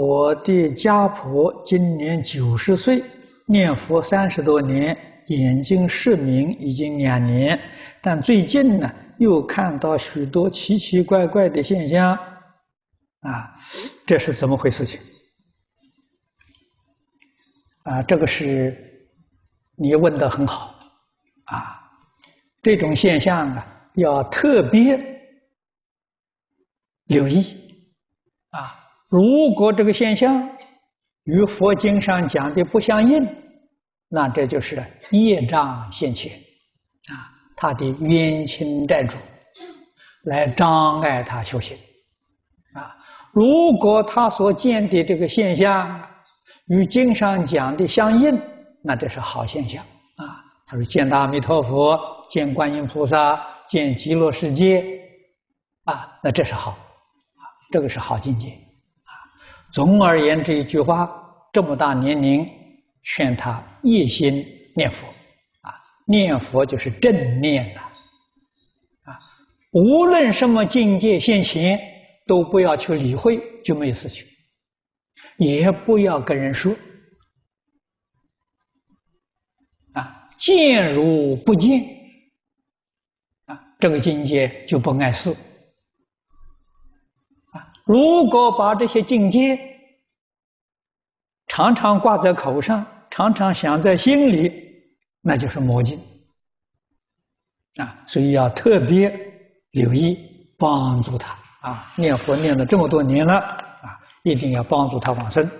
我的家婆今年九十岁，念佛三十多年，眼睛失明已经两年，但最近呢又看到许多奇奇怪怪的现象，啊，这是怎么回事情？啊，这个是你问的很好，啊，这种现象啊要特别留意，啊。如果这个现象与佛经上讲的不相应，那这就是业障现前啊，他的冤亲债主来障碍他修行啊。如果他所见的这个现象与经上讲的相应，那这是好现象啊。他说见到阿弥陀佛，见观音菩萨，见极乐世界啊，那这是好啊，这个是好境界。总而言之，一句话，这么大年龄，劝他一心念佛，啊，念佛就是正念的，啊，无论什么境界现前，都不要去理会，就没有事情，也不要跟人说，啊，见如不见，啊，这个境界就不碍事。如果把这些境界常常挂在口上，常常想在心里，那就是魔镜啊！所以要特别留意，帮助他啊！念佛念了这么多年了啊，一定要帮助他往生。